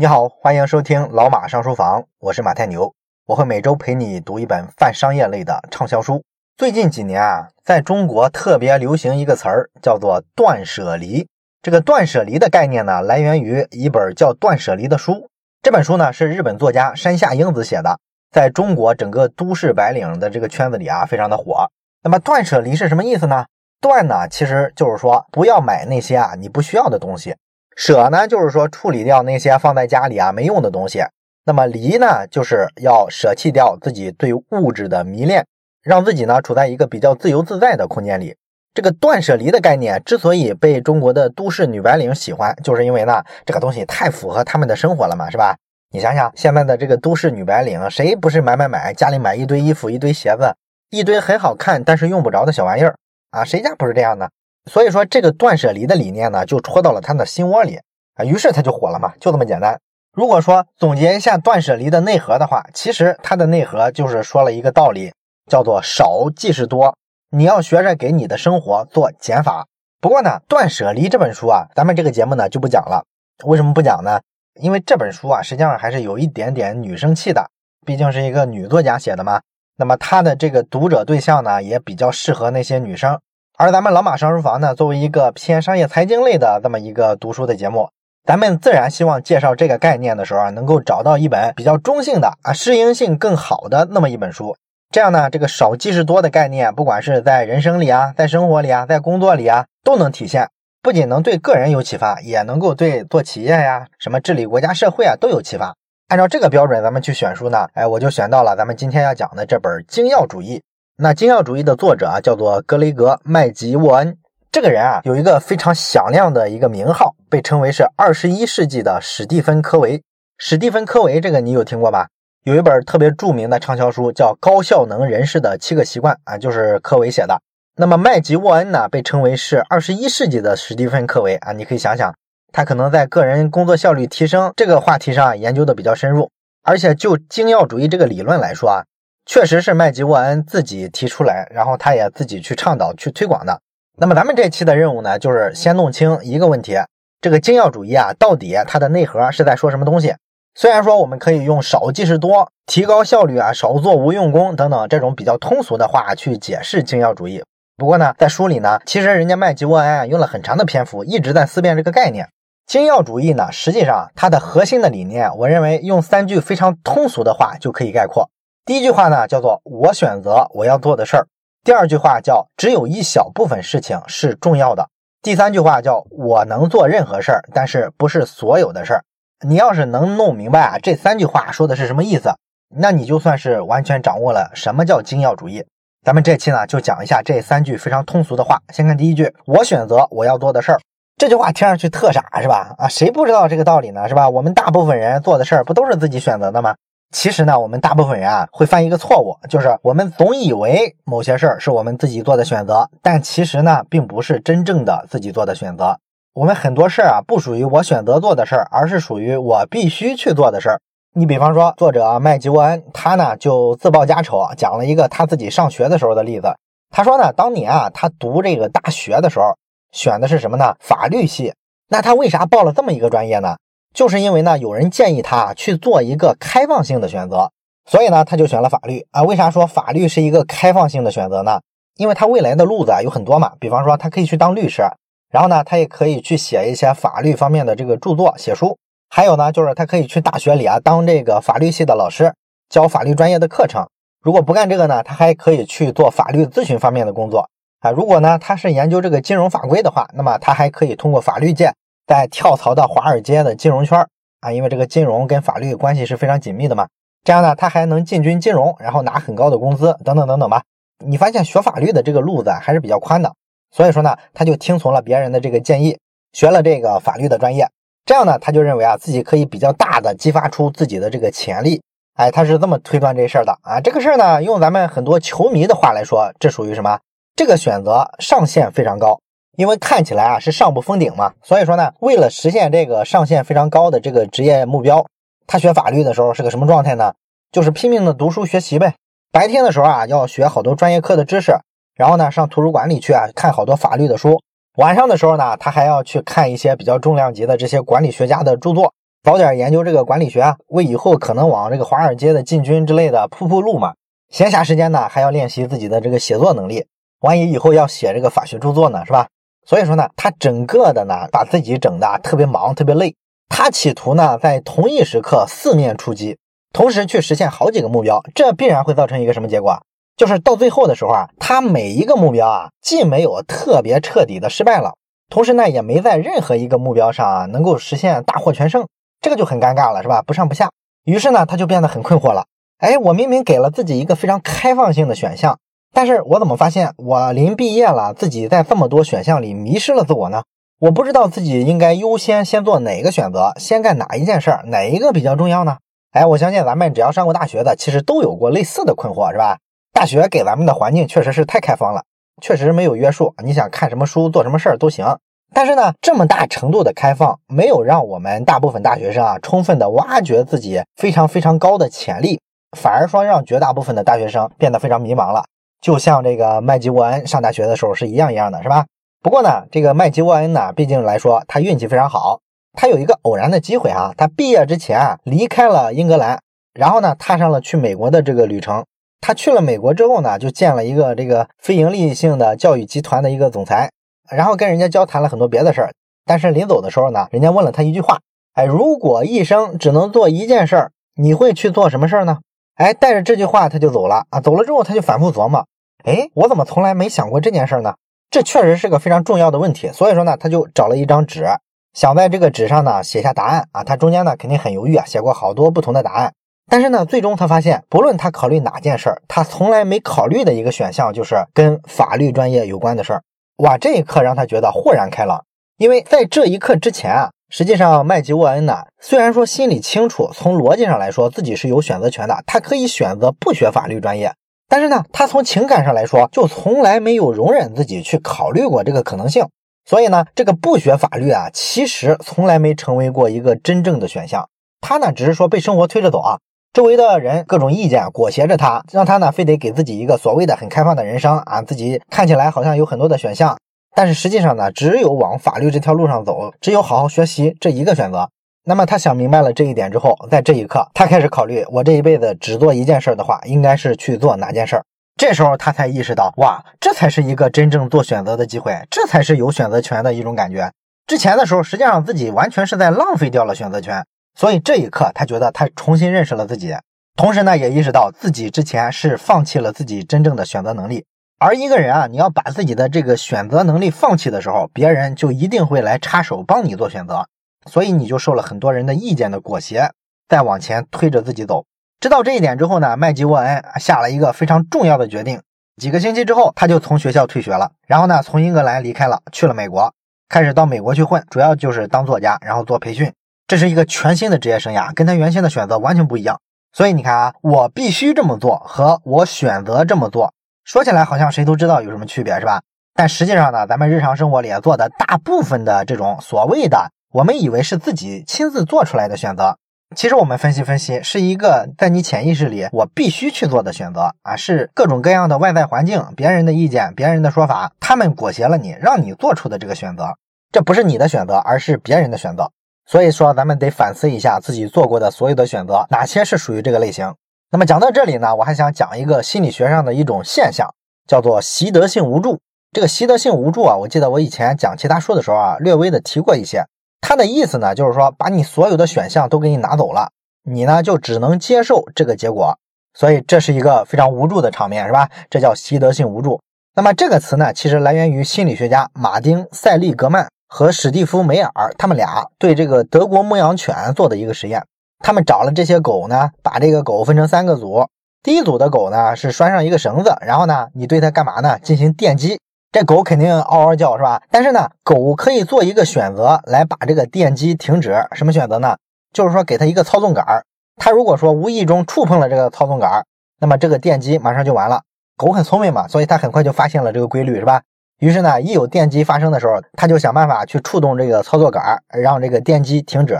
你好，欢迎收听老马上书房，我是马太牛，我会每周陪你读一本泛商业类的畅销书。最近几年啊，在中国特别流行一个词儿，叫做断舍离。这个断舍离的概念呢，来源于一本叫《断舍离》的书。这本书呢，是日本作家山下英子写的，在中国整个都市白领的这个圈子里啊，非常的火。那么断舍离是什么意思呢？断呢，其实就是说不要买那些啊你不需要的东西。舍呢，就是说处理掉那些放在家里啊没用的东西；那么离呢，就是要舍弃掉自己对物质的迷恋，让自己呢处在一个比较自由自在的空间里。这个断舍离的概念之所以被中国的都市女白领喜欢，就是因为呢这个东西太符合他们的生活了嘛，是吧？你想想现在的这个都市女白领，谁不是买买买，家里买一堆衣服、一堆鞋子、一堆很好看但是用不着的小玩意儿啊？谁家不是这样呢？所以说，这个断舍离的理念呢，就戳到了他的心窝里啊，于是他就火了嘛，就这么简单。如果说总结一下断舍离的内核的话，其实它的内核就是说了一个道理，叫做少即是多。你要学着给你的生活做减法。不过呢，断舍离这本书啊，咱们这个节目呢就不讲了。为什么不讲呢？因为这本书啊，实际上还是有一点点女生气的，毕竟是一个女作家写的嘛。那么她的这个读者对象呢，也比较适合那些女生。而咱们老马上书房呢，作为一个偏商业财经类的这么一个读书的节目，咱们自然希望介绍这个概念的时候啊，能够找到一本比较中性的啊，适应性更好的那么一本书。这样呢，这个少即是多的概念，不管是在人生里啊，在生活里啊，在工作里啊，都能体现。不仅能对个人有启发，也能够对做企业呀、什么治理国家社会啊都有启发。按照这个标准，咱们去选书呢，哎，我就选到了咱们今天要讲的这本《精要主义》。那精要主义的作者啊，叫做格雷格·麦吉沃恩。这个人啊，有一个非常响亮的一个名号，被称为是二十一世纪的史蒂芬·科维。史蒂芬·科维，这个你有听过吧？有一本特别著名的畅销书，叫《高效能人士的七个习惯》啊，就是科维写的。那么麦吉沃恩呢，被称为是二十一世纪的史蒂芬·科维啊。你可以想想，他可能在个人工作效率提升这个话题上，研究的比较深入。而且就精要主义这个理论来说啊。确实是麦吉沃恩自己提出来，然后他也自己去倡导、去推广的。那么咱们这期的任务呢，就是先弄清一个问题：这个精要主义啊，到底它的内核是在说什么东西？虽然说我们可以用少即是多、提高效率啊、少做无用功等等这种比较通俗的话去解释精要主义，不过呢，在书里呢，其实人家麦吉沃恩啊用了很长的篇幅，一直在思辨这个概念。精要主义呢，实际上它的核心的理念，我认为用三句非常通俗的话就可以概括。第一句话呢，叫做我选择我要做的事儿；第二句话叫只有一小部分事情是重要的；第三句话叫我能做任何事儿，但是不是所有的事儿。你要是能弄明白啊，这三句话说的是什么意思，那你就算是完全掌握了什么叫精要主义。咱们这期呢，就讲一下这三句非常通俗的话。先看第一句，我选择我要做的事儿。这句话听上去特傻，是吧？啊，谁不知道这个道理呢？是吧？我们大部分人做的事儿不都是自己选择的吗？其实呢，我们大部分人啊会犯一个错误，就是我们总以为某些事儿是我们自己做的选择，但其实呢，并不是真正的自己做的选择。我们很多事儿啊，不属于我选择做的事儿，而是属于我必须去做的事儿。你比方说，作者麦吉沃恩，他呢就自报家丑，讲了一个他自己上学的时候的例子。他说呢，当年啊，他读这个大学的时候，选的是什么呢？法律系。那他为啥报了这么一个专业呢？就是因为呢，有人建议他去做一个开放性的选择，所以呢，他就选了法律啊。为啥说法律是一个开放性的选择呢？因为他未来的路子啊有很多嘛。比方说，他可以去当律师，然后呢，他也可以去写一些法律方面的这个著作、写书。还有呢，就是他可以去大学里啊当这个法律系的老师，教法律专业的课程。如果不干这个呢，他还可以去做法律咨询方面的工作啊。如果呢，他是研究这个金融法规的话，那么他还可以通过法律界。再跳槽到华尔街的金融圈啊，因为这个金融跟法律关系是非常紧密的嘛。这样呢，他还能进军金融，然后拿很高的工资，等等等等吧。你发现学法律的这个路子还是比较宽的，所以说呢，他就听从了别人的这个建议，学了这个法律的专业。这样呢，他就认为啊，自己可以比较大的激发出自己的这个潜力。哎，他是这么推断这事儿的啊。这个事儿呢，用咱们很多球迷的话来说，这属于什么？这个选择上限非常高。因为看起来啊是上不封顶嘛，所以说呢，为了实现这个上限非常高的这个职业目标，他学法律的时候是个什么状态呢？就是拼命的读书学习呗。白天的时候啊要学好多专业课的知识，然后呢上图书馆里去啊看好多法律的书。晚上的时候呢，他还要去看一些比较重量级的这些管理学家的著作。早点研究这个管理学啊，为以后可能往这个华尔街的进军之类的铺铺路嘛。闲暇时间呢，还要练习自己的这个写作能力，万一以后要写这个法学著作呢，是吧？所以说呢，他整个的呢，把自己整的特别忙，特别累。他企图呢，在同一时刻四面出击，同时去实现好几个目标，这必然会造成一个什么结果？就是到最后的时候啊，他每一个目标啊，既没有特别彻底的失败了，同时呢，也没在任何一个目标上啊能够实现大获全胜，这个就很尴尬了，是吧？不上不下。于是呢，他就变得很困惑了。哎，我明明给了自己一个非常开放性的选项。但是我怎么发现我临毕业了，自己在这么多选项里迷失了自我呢？我不知道自己应该优先先做哪个选择，先干哪一件事儿，哪一个比较重要呢？哎，我相信咱们只要上过大学的，其实都有过类似的困惑，是吧？大学给咱们的环境确实是太开放了，确实没有约束，你想看什么书、做什么事儿都行。但是呢，这么大程度的开放，没有让我们大部分大学生啊，充分的挖掘自己非常非常高的潜力，反而说让绝大部分的大学生变得非常迷茫了。就像这个麦吉沃恩上大学的时候是一样一样的，是吧？不过呢，这个麦吉沃恩呢，毕竟来说他运气非常好，他有一个偶然的机会啊，他毕业之前啊离开了英格兰，然后呢踏上了去美国的这个旅程。他去了美国之后呢，就见了一个这个非盈利性的教育集团的一个总裁，然后跟人家交谈了很多别的事儿。但是临走的时候呢，人家问了他一句话：哎，如果一生只能做一件事儿，你会去做什么事儿呢？哎，带着这句话他就走了啊！走了之后他就反复琢磨，哎，我怎么从来没想过这件事呢？这确实是个非常重要的问题。所以说呢，他就找了一张纸，想在这个纸上呢写下答案啊。他中间呢肯定很犹豫啊，写过好多不同的答案。但是呢，最终他发现，不论他考虑哪件事儿，他从来没考虑的一个选项就是跟法律专业有关的事儿。哇，这一刻让他觉得豁然开朗，因为在这一刻之前啊。实际上，麦吉沃恩呢，虽然说心里清楚，从逻辑上来说自己是有选择权的，他可以选择不学法律专业，但是呢，他从情感上来说，就从来没有容忍自己去考虑过这个可能性。所以呢，这个不学法律啊，其实从来没成为过一个真正的选项。他呢，只是说被生活推着走啊，周围的人各种意见裹挟着他，让他呢，非得给自己一个所谓的很开放的人生啊，自己看起来好像有很多的选项。但是实际上呢，只有往法律这条路上走，只有好好学习这一个选择。那么他想明白了这一点之后，在这一刻，他开始考虑：我这一辈子只做一件事的话，应该是去做哪件事儿？这时候他才意识到，哇，这才是一个真正做选择的机会，这才是有选择权的一种感觉。之前的时候，实际上自己完全是在浪费掉了选择权。所以这一刻，他觉得他重新认识了自己，同时呢，也意识到自己之前是放弃了自己真正的选择能力。而一个人啊，你要把自己的这个选择能力放弃的时候，别人就一定会来插手帮你做选择，所以你就受了很多人的意见的裹挟，再往前推着自己走。知道这一点之后呢，麦吉沃恩下了一个非常重要的决定。几个星期之后，他就从学校退学了，然后呢，从英格兰离开了，去了美国，开始到美国去混，主要就是当作家，然后做培训。这是一个全新的职业生涯，跟他原先的选择完全不一样。所以你看啊，我必须这么做和我选择这么做。说起来好像谁都知道有什么区别是吧？但实际上呢，咱们日常生活里做的大部分的这种所谓的我们以为是自己亲自做出来的选择，其实我们分析分析，是一个在你潜意识里我必须去做的选择啊，是各种各样的外在环境、别人的意见、别人的说法，他们裹挟了你，让你做出的这个选择，这不是你的选择，而是别人的选择。所以说，咱们得反思一下自己做过的所有的选择，哪些是属于这个类型。那么讲到这里呢，我还想讲一个心理学上的一种现象，叫做习得性无助。这个习得性无助啊，我记得我以前讲其他书的时候啊，略微的提过一些。它的意思呢，就是说把你所有的选项都给你拿走了，你呢就只能接受这个结果。所以这是一个非常无助的场面，是吧？这叫习得性无助。那么这个词呢，其实来源于心理学家马丁·塞利格曼和史蒂夫·梅尔他们俩对这个德国牧羊犬做的一个实验。他们找了这些狗呢，把这个狗分成三个组。第一组的狗呢是拴上一个绳子，然后呢，你对它干嘛呢？进行电击，这狗肯定嗷嗷叫，是吧？但是呢，狗可以做一个选择来把这个电击停止。什么选择呢？就是说给它一个操纵杆儿。它如果说无意中触碰了这个操纵杆儿，那么这个电击马上就完了。狗很聪明嘛，所以它很快就发现了这个规律，是吧？于是呢，一有电击发生的时候，它就想办法去触动这个操作杆儿，让这个电击停止。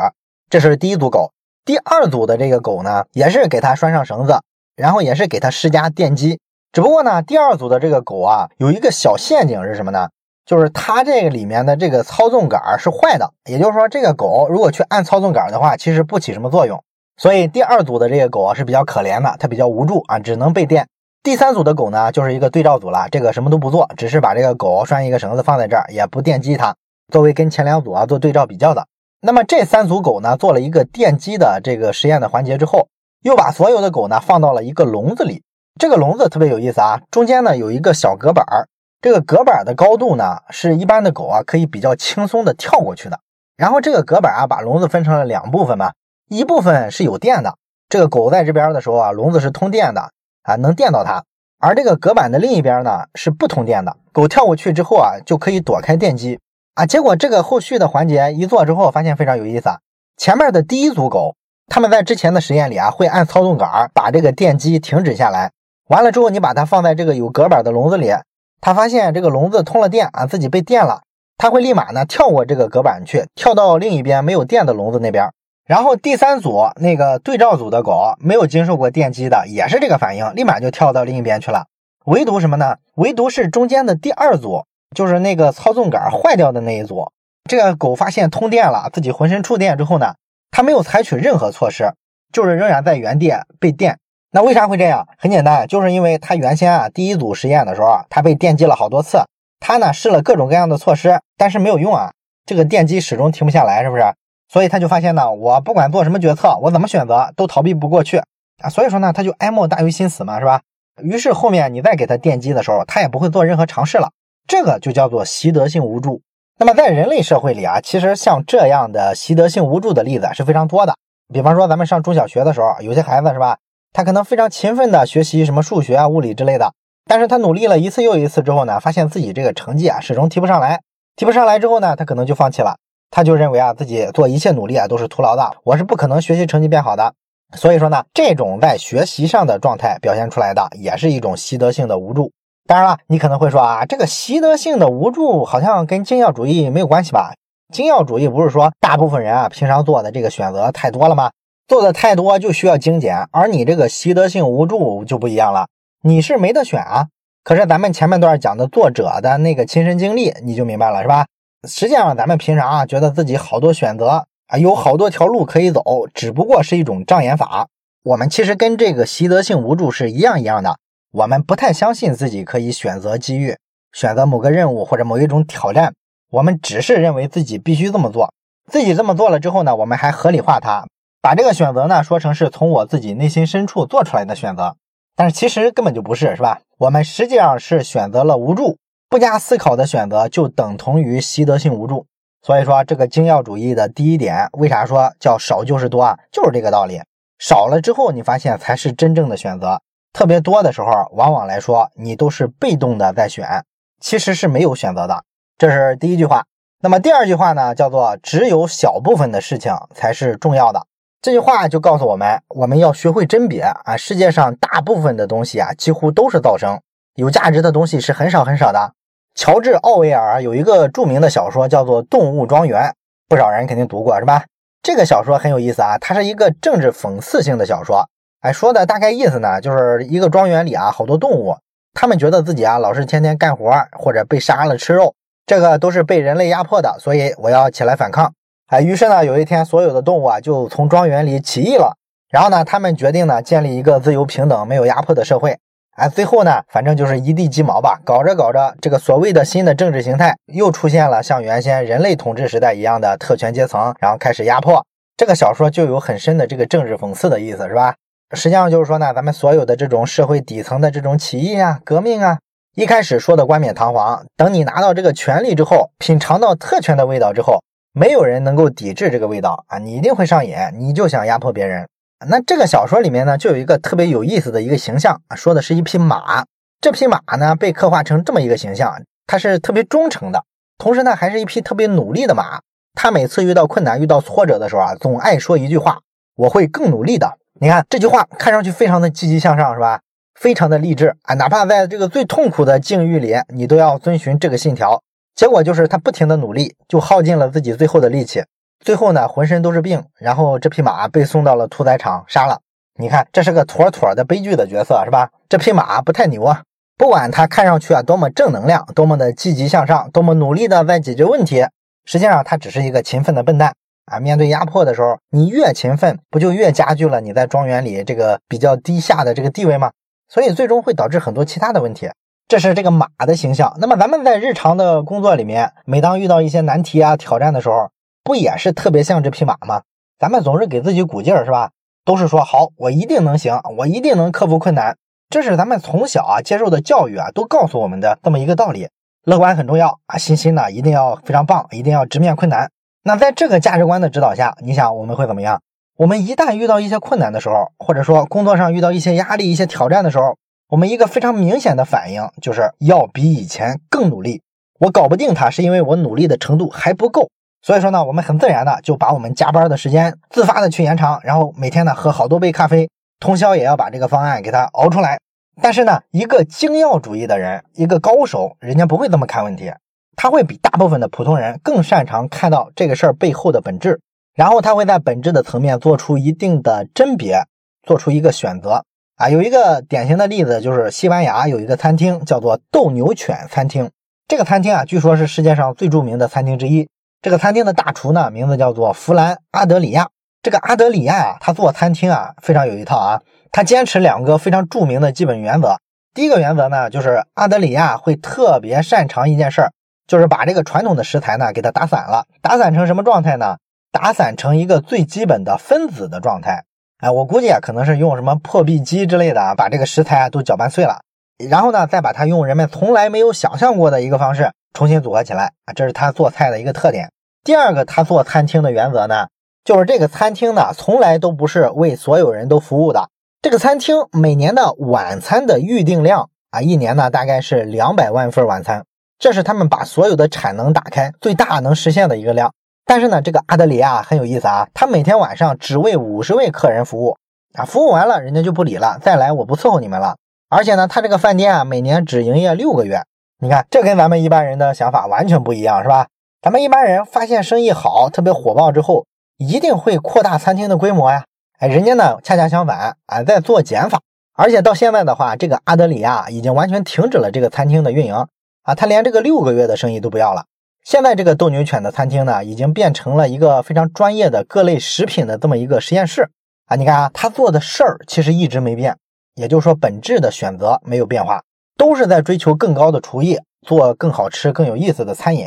这是第一组狗。第二组的这个狗呢，也是给它拴上绳子，然后也是给它施加电击。只不过呢，第二组的这个狗啊，有一个小陷阱是什么呢？就是它这个里面的这个操纵杆是坏的，也就是说，这个狗如果去按操纵杆的话，其实不起什么作用。所以第二组的这个狗啊是比较可怜的，它比较无助啊，只能被电。第三组的狗呢，就是一个对照组了，这个什么都不做，只是把这个狗拴一个绳子放在这儿，也不电击它，作为跟前两组啊做对照比较的。那么这三组狗呢，做了一个电击的这个实验的环节之后，又把所有的狗呢放到了一个笼子里。这个笼子特别有意思啊，中间呢有一个小隔板儿，这个隔板的高度呢是一般的狗啊可以比较轻松的跳过去的。然后这个隔板啊把笼子分成了两部分嘛。一部分是有电的，这个狗在这边的时候啊，笼子是通电的啊，能电到它。而这个隔板的另一边呢是不通电的，狗跳过去之后啊，就可以躲开电击啊。结果这个后续的环节一做之后，发现非常有意思啊。前面的第一组狗，他们在之前的实验里啊，会按操纵杆把这个电机停止下来。完了之后，你把它放在这个有隔板的笼子里，它发现这个笼子通了电啊，自己被电了，它会立马呢跳过这个隔板去，跳到另一边没有电的笼子那边。然后第三组那个对照组的狗没有经受过电击的，也是这个反应，立马就跳到另一边去了。唯独什么呢？唯独是中间的第二组，就是那个操纵杆坏掉的那一组。这个狗发现通电了，自己浑身触电之后呢，它没有采取任何措施，就是仍然在原地被电。那为啥会这样？很简单，就是因为它原先啊第一组实验的时候，它被电击了好多次，它呢试了各种各样的措施，但是没有用啊，这个电击始终停不下来，是不是？所以他就发现呢，我不管做什么决策，我怎么选择都逃避不过去啊。所以说呢，他就哀莫大于心死嘛，是吧？于是后面你再给他电击的时候，他也不会做任何尝试了。这个就叫做习得性无助。那么在人类社会里啊，其实像这样的习得性无助的例子是非常多的。比方说咱们上中小学的时候，有些孩子是吧，他可能非常勤奋的学习什么数学啊、物理之类的，但是他努力了一次又一次之后呢，发现自己这个成绩啊始终提不上来，提不上来之后呢，他可能就放弃了。他就认为啊，自己做一切努力啊都是徒劳的，我是不可能学习成绩变好的。所以说呢，这种在学习上的状态表现出来的，也是一种习得性的无助。当然了，你可能会说啊，这个习得性的无助好像跟精要主义没有关系吧？精要主义不是说大部分人啊平常做的这个选择太多了吗？做的太多就需要精简，而你这个习得性无助就不一样了，你是没得选啊。可是咱们前面段讲的作者的那个亲身经历，你就明白了是吧？实际上，咱们平常啊，觉得自己好多选择啊，有好多条路可以走，只不过是一种障眼法。我们其实跟这个习得性无助是一样一样的。我们不太相信自己可以选择机遇，选择某个任务或者某一种挑战。我们只是认为自己必须这么做。自己这么做了之后呢，我们还合理化它，把这个选择呢说成是从我自己内心深处做出来的选择。但是其实根本就不是，是吧？我们实际上是选择了无助。不加思考的选择就等同于习得性无助，所以说这个精要主义的第一点，为啥说叫少就是多啊？就是这个道理。少了之后，你发现才是真正的选择。特别多的时候，往往来说你都是被动的在选，其实是没有选择的。这是第一句话。那么第二句话呢，叫做只有小部分的事情才是重要的。这句话就告诉我们，我们要学会甄别啊，世界上大部分的东西啊，几乎都是噪声，有价值的东西是很少很少的。乔治·奥威尔有一个著名的小说叫做《动物庄园》，不少人肯定读过，是吧？这个小说很有意思啊，它是一个政治讽刺性的小说。哎，说的大概意思呢，就是一个庄园里啊，好多动物，他们觉得自己啊老是天天干活，或者被杀了吃肉，这个都是被人类压迫的，所以我要起来反抗。哎，于是呢，有一天，所有的动物啊就从庄园里起义了，然后呢，他们决定呢建立一个自由、平等、没有压迫的社会。哎，最后呢，反正就是一地鸡毛吧。搞着搞着，这个所谓的新的政治形态又出现了，像原先人类统治时代一样的特权阶层，然后开始压迫。这个小说就有很深的这个政治讽刺的意思，是吧？实际上就是说呢，咱们所有的这种社会底层的这种起义啊、革命啊，一开始说的冠冕堂皇，等你拿到这个权利之后，品尝到特权的味道之后，没有人能够抵制这个味道啊，你一定会上瘾，你就想压迫别人。那这个小说里面呢，就有一个特别有意思的一个形象啊，说的是一匹马。这匹马呢，被刻画成这么一个形象，它是特别忠诚的，同时呢，还是一匹特别努力的马。它每次遇到困难、遇到挫折的时候啊，总爱说一句话：“我会更努力的。”你看这句话看上去非常的积极向上，是吧？非常的励志啊！哪怕在这个最痛苦的境遇里，你都要遵循这个信条。结果就是他不停的努力，就耗尽了自己最后的力气。最后呢，浑身都是病，然后这匹马被送到了屠宰场杀了。你看，这是个妥妥的悲剧的角色，是吧？这匹马不太牛啊。不管他看上去啊多么正能量，多么的积极向上，多么努力的在解决问题，实际上他只是一个勤奋的笨蛋啊！面对压迫的时候，你越勤奋，不就越加剧了你在庄园里这个比较低下的这个地位吗？所以最终会导致很多其他的问题。这是这个马的形象。那么咱们在日常的工作里面，每当遇到一些难题啊、挑战的时候，不也是特别像这匹马吗？咱们总是给自己鼓劲儿，是吧？都是说好，我一定能行，我一定能克服困难。这是咱们从小啊接受的教育啊，都告诉我们的这么一个道理：乐观很重要啊，信心呢一定要非常棒，一定要直面困难。那在这个价值观的指导下，你想我们会怎么样？我们一旦遇到一些困难的时候，或者说工作上遇到一些压力、一些挑战的时候，我们一个非常明显的反应就是要比以前更努力。我搞不定它，是因为我努力的程度还不够。所以说呢，我们很自然的就把我们加班的时间自发的去延长，然后每天呢喝好多杯咖啡。通宵也要把这个方案给他熬出来，但是呢，一个精要主义的人，一个高手，人家不会这么看问题，他会比大部分的普通人更擅长看到这个事儿背后的本质，然后他会在本质的层面做出一定的甄别，做出一个选择啊。有一个典型的例子就是西班牙有一个餐厅叫做斗牛犬餐厅，这个餐厅啊，据说是世界上最著名的餐厅之一。这个餐厅的大厨呢，名字叫做弗兰阿德里亚。这个阿德里亚啊，他做餐厅啊非常有一套啊，他坚持两个非常著名的基本原则。第一个原则呢，就是阿德里亚会特别擅长一件事儿，就是把这个传统的食材呢给它打散了，打散成什么状态呢？打散成一个最基本的分子的状态。哎，我估计啊，可能是用什么破壁机之类的啊，把这个食材啊都搅拌碎了，然后呢，再把它用人们从来没有想象过的一个方式重新组合起来啊，这是他做菜的一个特点。第二个，他做餐厅的原则呢？就是这个餐厅呢，从来都不是为所有人都服务的。这个餐厅每年的晚餐的预订量啊，一年呢大概是两百万份晚餐，这是他们把所有的产能打开最大能实现的一个量。但是呢，这个阿德里亚很有意思啊，他每天晚上只为五十位客人服务啊，服务完了人家就不理了，再来我不伺候你们了。而且呢，他这个饭店啊，每年只营业六个月。你看，这跟咱们一般人的想法完全不一样，是吧？咱们一般人发现生意好，特别火爆之后。一定会扩大餐厅的规模呀！哎，人家呢恰恰相反啊，在做减法。而且到现在的话，这个阿德里亚已经完全停止了这个餐厅的运营啊，他连这个六个月的生意都不要了。现在这个斗牛犬的餐厅呢，已经变成了一个非常专业的各类食品的这么一个实验室啊。你看啊，他做的事儿其实一直没变，也就是说本质的选择没有变化，都是在追求更高的厨艺，做更好吃、更有意思的餐饮。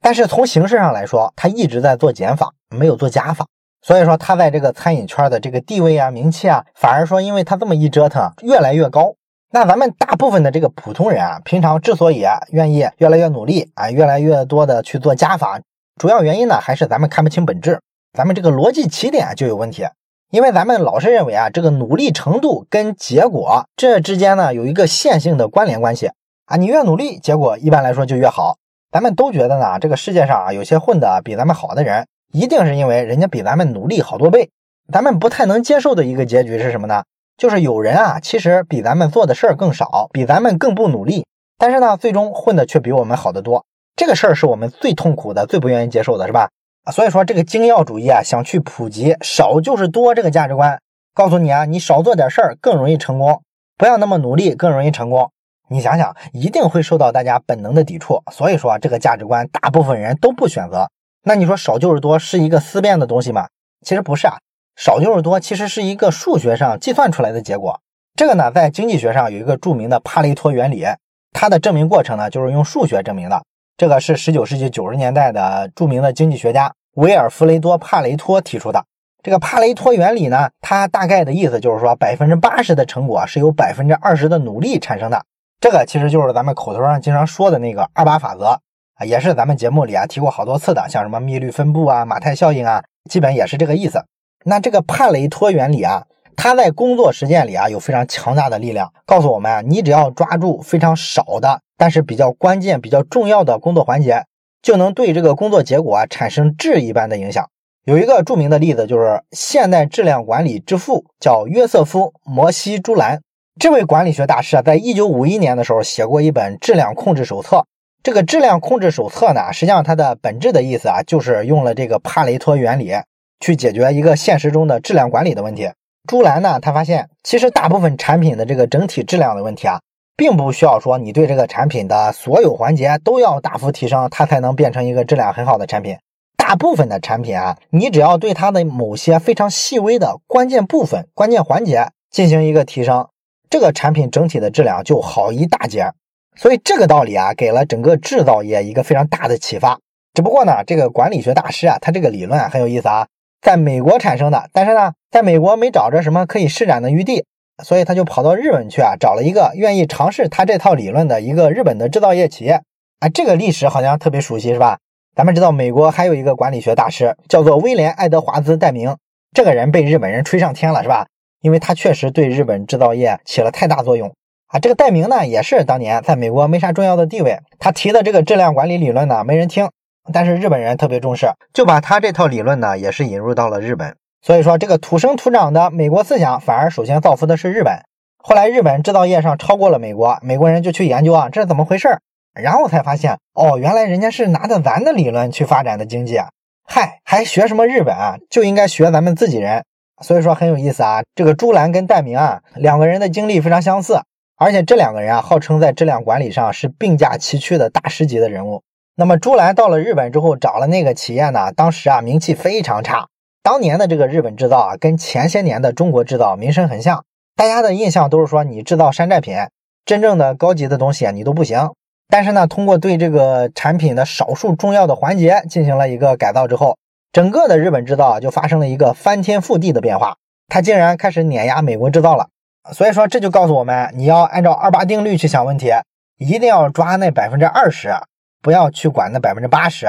但是从形式上来说，他一直在做减法，没有做加法，所以说他在这个餐饮圈的这个地位啊、名气啊，反而说因为他这么一折腾，越来越高。那咱们大部分的这个普通人啊，平常之所以愿意越来越努力啊，越来越多的去做加法，主要原因呢还是咱们看不清本质，咱们这个逻辑起点就有问题。因为咱们老是认为啊，这个努力程度跟结果这之间呢有一个线性的关联关系啊，你越努力，结果一般来说就越好。咱们都觉得呢，这个世界上啊，有些混的比咱们好的人，一定是因为人家比咱们努力好多倍。咱们不太能接受的一个结局是什么呢？就是有人啊，其实比咱们做的事儿更少，比咱们更不努力，但是呢，最终混的却比我们好得多。这个事儿是我们最痛苦的、最不愿意接受的，是吧？所以说这个精要主义啊，想去普及少就是多这个价值观，告诉你啊，你少做点事儿更容易成功，不要那么努力更容易成功。你想想，一定会受到大家本能的抵触。所以说，这个价值观，大部分人都不选择。那你说少就是多是一个思辨的东西吗？其实不是啊，少就是多，其实是一个数学上计算出来的结果。这个呢，在经济学上有一个著名的帕雷托原理，它的证明过程呢，就是用数学证明的。这个是十九世纪九十年代的著名的经济学家维尔弗雷多·帕雷托提出的。这个帕雷托原理呢，它大概的意思就是说，百分之八十的成果是由百分之二十的努力产生的。这个其实就是咱们口头上经常说的那个二八法则啊，也是咱们节目里啊提过好多次的，像什么密律分布啊、马太效应啊，基本也是这个意思。那这个帕雷托原理啊，它在工作实践里啊有非常强大的力量，告诉我们啊，你只要抓住非常少的，但是比较关键、比较重要的工作环节，就能对这个工作结果啊产生质一般的影响。有一个著名的例子就是现代质量管理之父，叫约瑟夫·摩西·朱兰。这位管理学大师啊，在一九五一年的时候写过一本质量控制手册。这个质量控制手册呢，实际上它的本质的意思啊，就是用了这个帕雷托原理去解决一个现实中的质量管理的问题。朱兰呢，他发现其实大部分产品的这个整体质量的问题啊，并不需要说你对这个产品的所有环节都要大幅提升，它才能变成一个质量很好的产品。大部分的产品啊，你只要对它的某些非常细微的关键部分、关键环节进行一个提升，这个产品整体的质量就好一大截。所以这个道理啊，给了整个制造业一个非常大的启发。只不过呢，这个管理学大师啊，他这个理论很有意思啊，在美国产生的，但是呢，在美国没找着什么可以施展的余地。所以他就跑到日本去啊，找了一个愿意尝试他这套理论的一个日本的制造业企业。啊，这个历史好像特别熟悉，是吧？咱们知道美国还有一个管理学大师，叫做威廉·爱德华兹·戴明。这个人被日本人吹上天了，是吧？因为他确实对日本制造业起了太大作用啊。这个戴明呢，也是当年在美国没啥重要的地位。他提的这个质量管理理论呢，没人听，但是日本人特别重视，就把他这套理论呢，也是引入到了日本。所以说，这个土生土长的美国思想，反而首先造福的是日本。后来，日本制造业上超过了美国，美国人就去研究啊，这是怎么回事儿？然后才发现，哦，原来人家是拿着咱的理论去发展的经济啊！嗨，还学什么日本啊？就应该学咱们自己人。所以说很有意思啊。这个朱兰跟戴明啊，两个人的经历非常相似，而且这两个人啊，号称在质量管理上是并驾齐驱的大师级的人物。那么朱兰到了日本之后，找了那个企业呢，当时啊，名气非常差。当年的这个日本制造啊，跟前些年的中国制造名声很像，大家的印象都是说你制造山寨品，真正的高级的东西你都不行。但是呢，通过对这个产品的少数重要的环节进行了一个改造之后，整个的日本制造就发生了一个翻天覆地的变化，它竟然开始碾压美国制造了。所以说，这就告诉我们，你要按照二八定律去想问题，一定要抓那百分之二十，不要去管那百分之八十。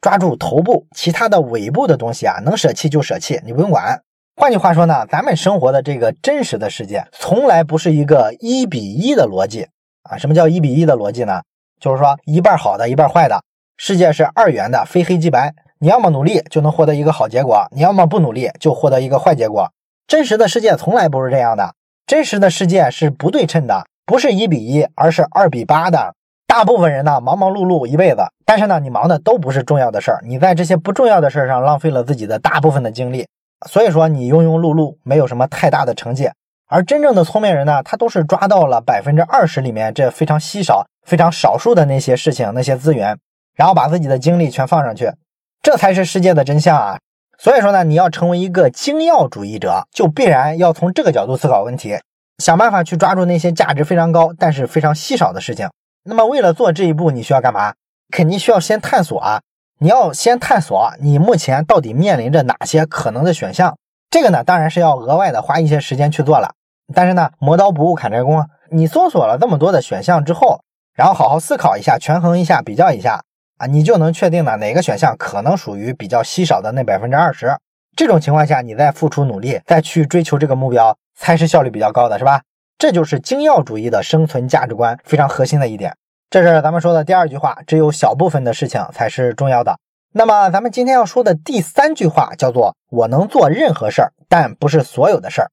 抓住头部，其他的尾部的东西啊，能舍弃就舍弃，你不用管。换句话说呢，咱们生活的这个真实的世界，从来不是一个一比一的逻辑啊。什么叫一比一的逻辑呢？就是说一半好的，一半坏的。世界是二元的，非黑即白。你要么努力就能获得一个好结果，你要么不努力就获得一个坏结果。真实的世界从来不是这样的，真实的世界是不对称的，不是一比一，而是二比八的。大部分人呢，忙忙碌碌一辈子，但是呢，你忙的都不是重要的事儿，你在这些不重要的事儿上浪费了自己的大部分的精力，所以说你庸庸碌碌，没有什么太大的成绩。而真正的聪明人呢，他都是抓到了百分之二十里面这非常稀少、非常少数的那些事情、那些资源，然后把自己的精力全放上去，这才是世界的真相啊！所以说呢，你要成为一个精要主义者，就必然要从这个角度思考问题，想办法去抓住那些价值非常高但是非常稀少的事情。那么，为了做这一步，你需要干嘛？肯定需要先探索啊！你要先探索你目前到底面临着哪些可能的选项。这个呢，当然是要额外的花一些时间去做了。但是呢，磨刀不误砍柴工，你搜索了这么多的选项之后，然后好好思考一下，权衡一下，比较一下啊，你就能确定呢哪个选项可能属于比较稀少的那百分之二十。这种情况下，你再付出努力，再去追求这个目标，才是效率比较高的，是吧？这就是精要主义的生存价值观非常核心的一点。这是咱们说的第二句话，只有小部分的事情才是重要的。那么咱们今天要说的第三句话叫做“我能做任何事儿，但不是所有的事儿”。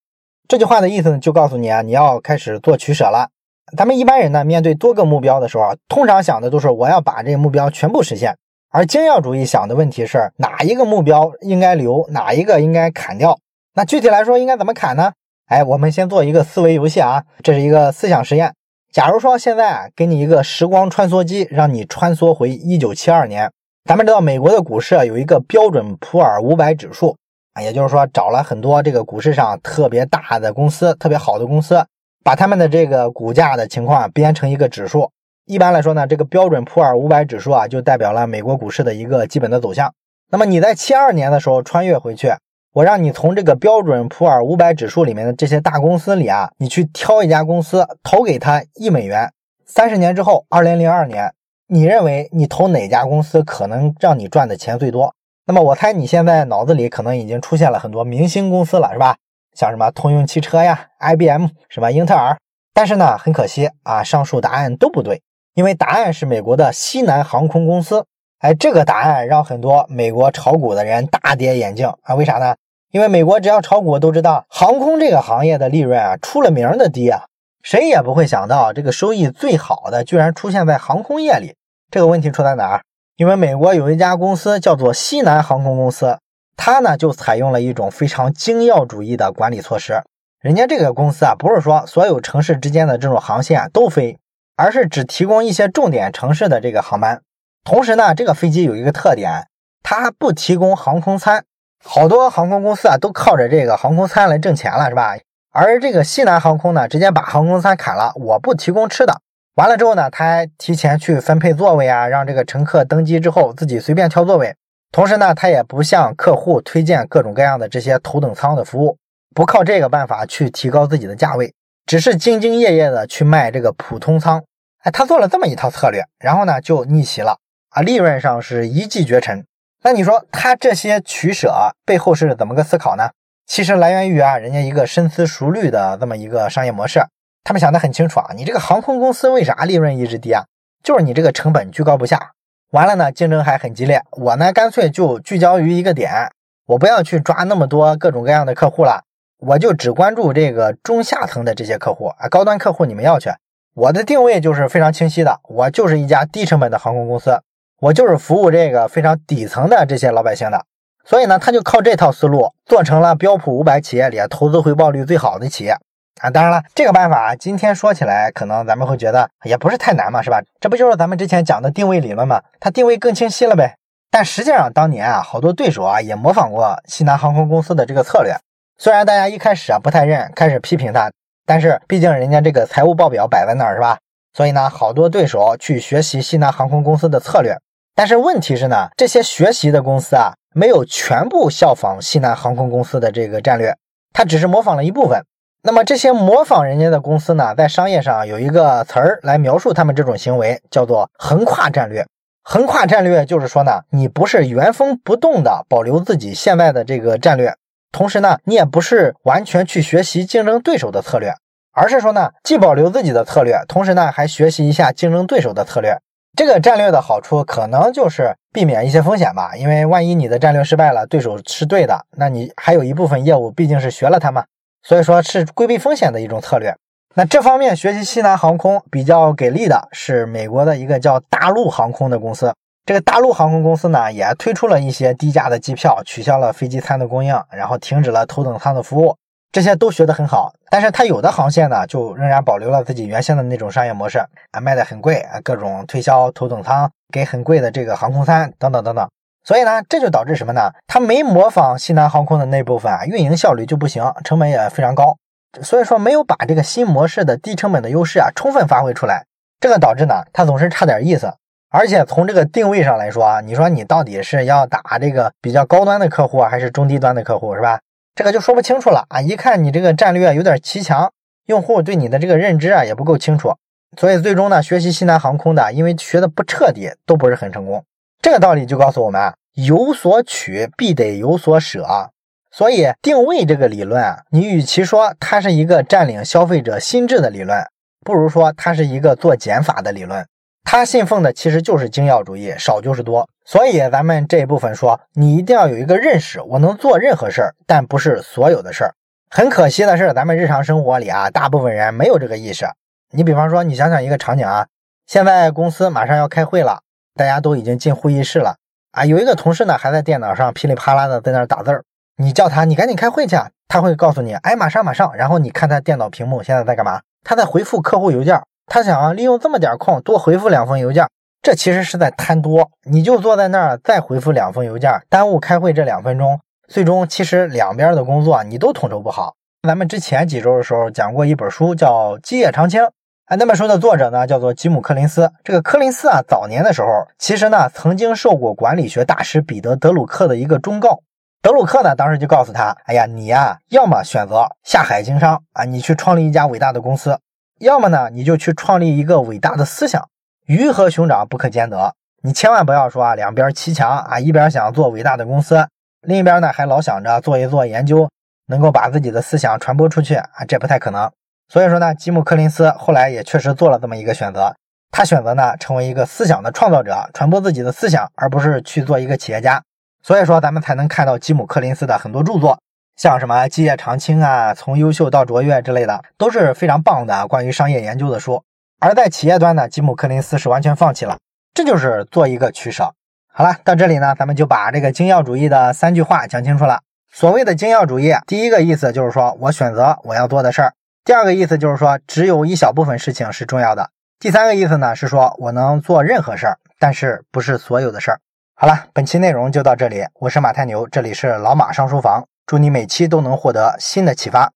这句话的意思呢，就告诉你啊，你要开始做取舍了。咱们一般人呢，面对多个目标的时候，通常想的都是我要把这个目标全部实现。而精要主义想的问题是哪一个目标应该留，哪一个应该砍掉。那具体来说，应该怎么砍呢？哎，我们先做一个思维游戏啊，这是一个思想实验。假如说现在啊，给你一个时光穿梭机，让你穿梭回一九七二年。咱们知道美国的股市啊，有一个标准普尔五百指数啊，也就是说找了很多这个股市上特别大的公司、特别好的公司，把他们的这个股价的情况编成一个指数。一般来说呢，这个标准普尔五百指数啊，就代表了美国股市的一个基本的走向。那么你在七二年的时候穿越回去。我让你从这个标准普尔五百指数里面的这些大公司里啊，你去挑一家公司投给他一美元。三十年之后，二零零二年，你认为你投哪家公司可能让你赚的钱最多？那么我猜你现在脑子里可能已经出现了很多明星公司了，是吧？像什么通用汽车呀、IBM、什么英特尔。但是呢，很可惜啊，上述答案都不对，因为答案是美国的西南航空公司。哎，这个答案让很多美国炒股的人大跌眼镜啊！为啥呢？因为美国只要炒股都知道，航空这个行业的利润啊出了名的低啊，谁也不会想到这个收益最好的居然出现在航空业里。这个问题出在哪儿？因为美国有一家公司叫做西南航空公司，它呢就采用了一种非常精要主义的管理措施。人家这个公司啊，不是说所有城市之间的这种航线都飞，而是只提供一些重点城市的这个航班。同时呢，这个飞机有一个特点，它不提供航空餐。好多航空公司啊，都靠着这个航空餐来挣钱了，是吧？而这个西南航空呢，直接把航空餐砍了，我不提供吃的。完了之后呢，他还提前去分配座位啊，让这个乘客登机之后自己随便挑座位。同时呢，他也不向客户推荐各种各样的这些头等舱的服务，不靠这个办法去提高自己的价位，只是兢兢业业的去卖这个普通舱。哎，他做了这么一套策略，然后呢就逆袭了啊，利润上是一骑绝尘。那你说他这些取舍背后是怎么个思考呢？其实来源于啊，人家一个深思熟虑的这么一个商业模式。他们想得很清楚啊，你这个航空公司为啥利润一直低啊？就是你这个成本居高不下，完了呢，竞争还很激烈。我呢，干脆就聚焦于一个点，我不要去抓那么多各种各样的客户了，我就只关注这个中下层的这些客户啊，高端客户你们要去。我的定位就是非常清晰的，我就是一家低成本的航空公司，我就是服务这个非常底层的这些老百姓的。所以呢，他就靠这套思路做成了标普五百企业里投资回报率最好的企业。啊，当然了，这个办法今天说起来，可能咱们会觉得也不是太难嘛，是吧？这不就是咱们之前讲的定位理论吗？它定位更清晰了呗。但实际上，当年啊，好多对手啊也模仿过西南航空公司的这个策略。虽然大家一开始啊不太认，开始批评他，但是毕竟人家这个财务报表摆在那儿，是吧？所以呢，好多对手去学习西南航空公司的策略。但是问题是呢，这些学习的公司啊，没有全部效仿西南航空公司的这个战略，它只是模仿了一部分。那么这些模仿人家的公司呢，在商业上有一个词儿来描述他们这种行为，叫做横跨战略。横跨战略就是说呢，你不是原封不动的保留自己现在的这个战略，同时呢，你也不是完全去学习竞争对手的策略，而是说呢，既保留自己的策略，同时呢，还学习一下竞争对手的策略。这个战略的好处可能就是避免一些风险吧，因为万一你的战略失败了，对手是对的，那你还有一部分业务毕竟是学了他嘛。所以说是规避风险的一种策略。那这方面学习西南航空比较给力的是美国的一个叫大陆航空的公司。这个大陆航空公司呢，也推出了一些低价的机票，取消了飞机餐的供应，然后停止了头等舱的服务，这些都学得很好。但是它有的航线呢，就仍然保留了自己原先的那种商业模式啊，卖的很贵啊，各种推销头等舱，给很贵的这个航空餐等等等等。所以呢，这就导致什么呢？它没模仿西南航空的那部分啊，运营效率就不行，成本也非常高。所以说没有把这个新模式的低成本的优势啊充分发挥出来，这个导致呢，它总是差点意思。而且从这个定位上来说啊，你说你到底是要打这个比较高端的客户啊，还是中低端的客户，是吧？这个就说不清楚了啊。一看你这个战略有点骑墙，用户对你的这个认知啊也不够清楚，所以最终呢，学习西南航空的，因为学的不彻底，都不是很成功。这个道理就告诉我们啊。有所取必得有所舍，所以定位这个理论啊，你与其说它是一个占领消费者心智的理论，不如说它是一个做减法的理论。它信奉的其实就是精要主义，少就是多。所以咱们这一部分说，你一定要有一个认识，我能做任何事儿，但不是所有的事儿。很可惜的是，咱们日常生活里啊，大部分人没有这个意识。你比方说，你想想一个场景啊，现在公司马上要开会了，大家都已经进会议室了。啊，有一个同事呢，还在电脑上噼里啪啦的在那打字儿。你叫他，你赶紧开会去，他会告诉你，哎，马上马上。然后你看他电脑屏幕现在在干嘛？他在回复客户邮件。他想利用这么点空多回复两封邮件，这其实是在贪多。你就坐在那儿再回复两封邮件，耽误开会这两分钟，最终其实两边的工作你都统筹不好。咱们之前几周的时候讲过一本书，叫《基业长青》。啊，那本书的作者呢，叫做吉姆·柯林斯。这个柯林斯啊，早年的时候，其实呢，曾经受过管理学大师彼得·德鲁克的一个忠告。德鲁克呢，当时就告诉他：“哎呀，你呀，要么选择下海经商啊，你去创立一家伟大的公司；要么呢，你就去创立一个伟大的思想。鱼和熊掌不可兼得，你千万不要说啊，两边骑墙啊，一边想做伟大的公司，另一边呢，还老想着做一做研究，能够把自己的思想传播出去啊，这不太可能。”所以说呢，吉姆·柯林斯后来也确实做了这么一个选择，他选择呢成为一个思想的创造者，传播自己的思想，而不是去做一个企业家。所以说，咱们才能看到吉姆·柯林斯的很多著作，像什么《基业长青》啊，《从优秀到卓越》之类的，都是非常棒的关于商业研究的书。而在企业端呢，吉姆·柯林斯是完全放弃了，这就是做一个取舍。好了，到这里呢，咱们就把这个精要主义的三句话讲清楚了。所谓的精要主义，第一个意思就是说我选择我要做的事儿；第二个意思就是说只有一小部分事情是重要的；第三个意思呢是说我能做任何事儿，但是不是所有的事儿。好了，本期内容就到这里，我是马太牛，这里是老马上书房，祝你每期都能获得新的启发。